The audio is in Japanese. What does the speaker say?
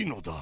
いいのだ。